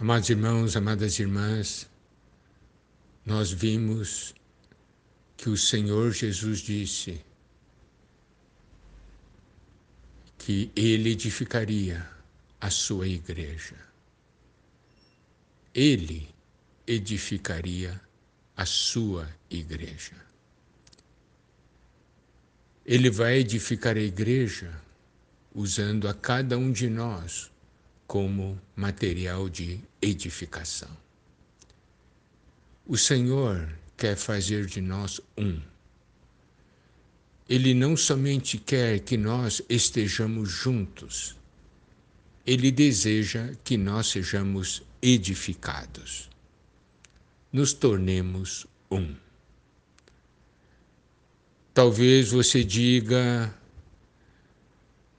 Amados irmãos, amadas irmãs, nós vimos que o Senhor Jesus disse que ele edificaria a sua igreja. Ele edificaria a sua igreja. Ele vai edificar a igreja usando a cada um de nós como material de edificação. O Senhor quer fazer de nós um. Ele não somente quer que nós estejamos juntos, ele deseja que nós sejamos edificados. Nos tornemos um. Talvez você diga: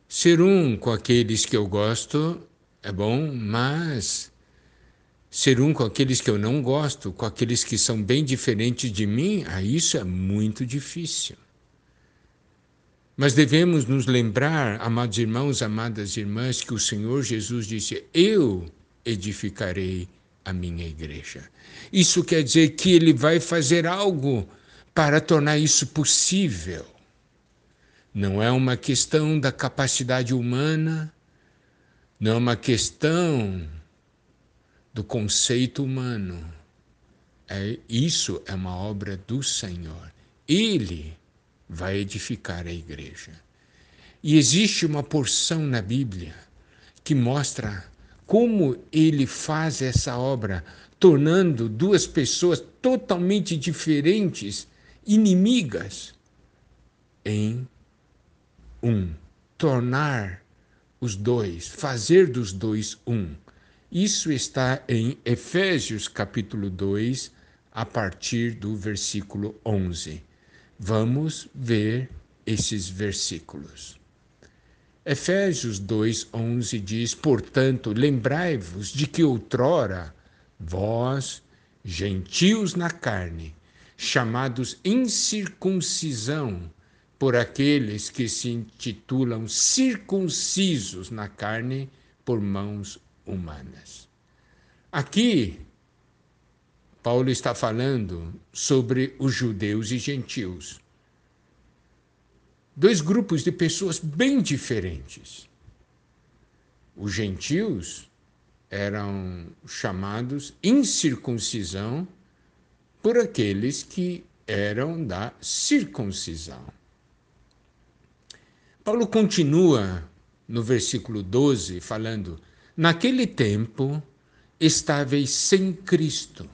ser um com aqueles que eu gosto é bom, mas ser um com aqueles que eu não gosto, com aqueles que são bem diferentes de mim, ah, isso é muito difícil. Mas devemos nos lembrar, amados irmãos, amadas irmãs, que o Senhor Jesus disse: Eu edificarei a minha igreja. Isso quer dizer que Ele vai fazer algo para tornar isso possível. Não é uma questão da capacidade humana, não é uma questão do conceito humano. É, isso é uma obra do Senhor. Ele vai edificar a igreja. E existe uma porção na Bíblia que mostra como ele faz essa obra, tornando duas pessoas totalmente diferentes, inimigas, em um. Tornar os dois, fazer dos dois um. Isso está em Efésios capítulo 2, a partir do versículo 11. Vamos ver esses versículos. Efésios 2:11 diz: "Portanto, lembrai-vos de que outrora vós, gentios na carne, chamados incircuncisão, por aqueles que se intitulam circuncisos na carne por mãos humanas. Aqui, Paulo está falando sobre os judeus e gentios. Dois grupos de pessoas bem diferentes. Os gentios eram chamados incircuncisão por aqueles que eram da circuncisão. Paulo continua no versículo 12 falando: Naquele tempo estáveis sem Cristo,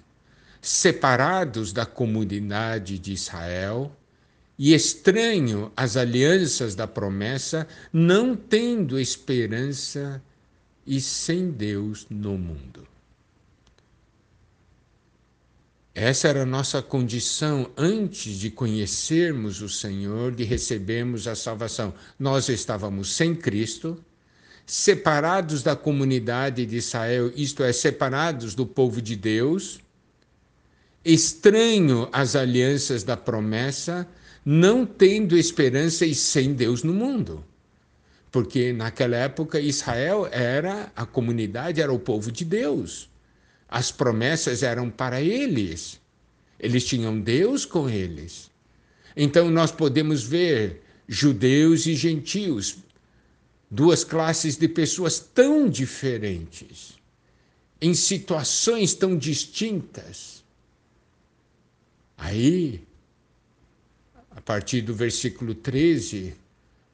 separados da comunidade de Israel e estranho às alianças da promessa, não tendo esperança e sem Deus no mundo. Essa era a nossa condição antes de conhecermos o Senhor, de recebermos a salvação. Nós estávamos sem Cristo, separados da comunidade de Israel, isto é, separados do povo de Deus, estranho às alianças da promessa, não tendo esperança e sem Deus no mundo. Porque naquela época Israel era a comunidade, era o povo de Deus. As promessas eram para eles. Eles tinham Deus com eles. Então nós podemos ver judeus e gentios, duas classes de pessoas tão diferentes, em situações tão distintas. Aí, a partir do versículo 13,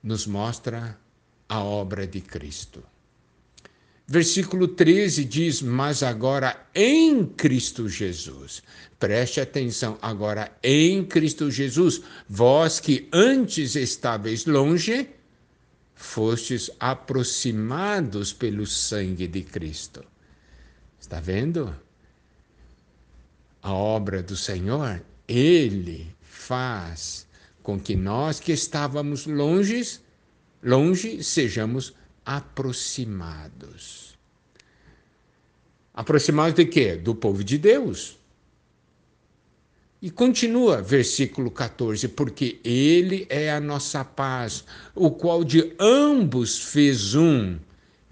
nos mostra a obra de Cristo. Versículo 13 diz: Mas agora em Cristo Jesus. Preste atenção, agora em Cristo Jesus, vós que antes estáveis longe, fostes aproximados pelo sangue de Cristo. Está vendo? A obra do Senhor, Ele faz com que nós que estávamos longe, longe, sejamos aproximados. Aproximados de quê? Do povo de Deus. E continua, versículo 14, porque Ele é a nossa paz, o qual de ambos fez um.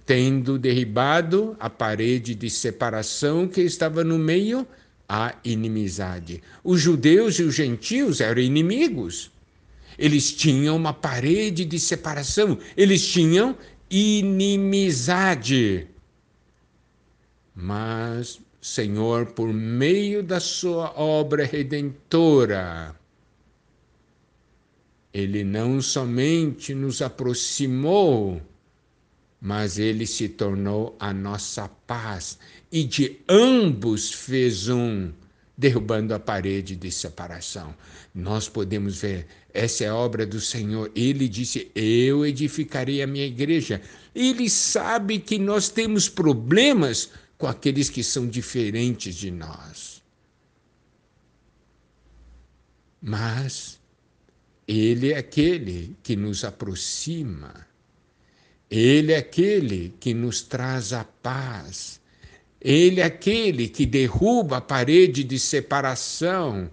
tendo derribado a parede de separação que estava no meio, a inimizade. Os judeus e os gentios eram inimigos. Eles tinham uma parede de separação, eles tinham inimizade. Mas, Senhor, por meio da Sua obra redentora, Ele não somente nos aproximou, mas Ele se tornou a nossa paz, e de ambos fez um derrubando a parede de separação. Nós podemos ver, essa é a obra do Senhor. Ele disse: Eu edificarei a minha igreja. Ele sabe que nós temos problemas com aqueles que são diferentes de nós. Mas Ele é aquele que nos aproxima, Ele é aquele que nos traz a paz. Ele é aquele que derruba a parede de separação.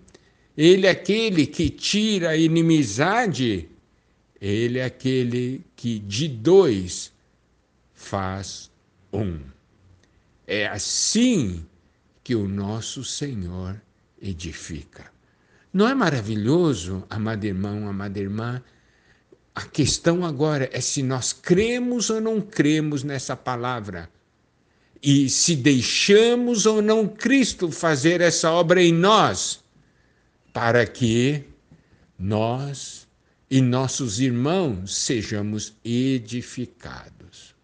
Ele é aquele que tira a inimizade. Ele é aquele que de dois faz um. É assim que o nosso Senhor edifica. Não é maravilhoso, amado irmão, amada irmã? A questão agora é se nós cremos ou não cremos nessa palavra e se deixamos ou não Cristo fazer essa obra em nós, para que nós e nossos irmãos sejamos edificados.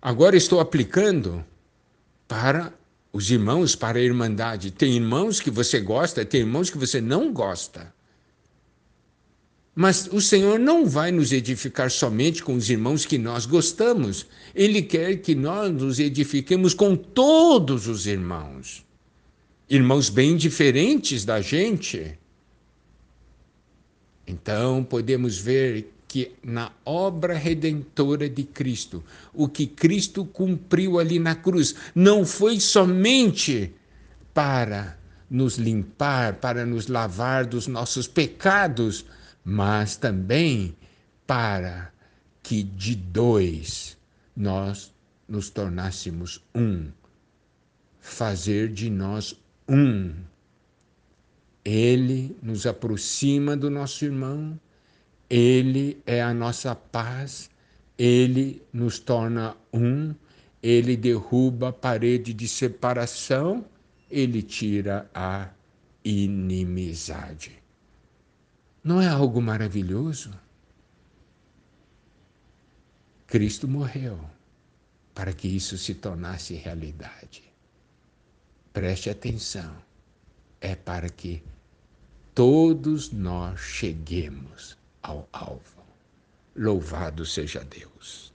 Agora estou aplicando para os irmãos, para a irmandade. Tem irmãos que você gosta, tem irmãos que você não gosta. Mas o Senhor não vai nos edificar somente com os irmãos que nós gostamos. Ele quer que nós nos edifiquemos com todos os irmãos. Irmãos bem diferentes da gente. Então, podemos ver que na obra redentora de Cristo, o que Cristo cumpriu ali na cruz, não foi somente para nos limpar, para nos lavar dos nossos pecados, mas também para que de dois nós nos tornássemos um, fazer de nós um. Ele nos aproxima do nosso irmão, ele é a nossa paz, ele nos torna um, ele derruba a parede de separação, ele tira a inimizade. Não é algo maravilhoso? Cristo morreu para que isso se tornasse realidade. Preste atenção, é para que todos nós cheguemos ao alvo. Louvado seja Deus.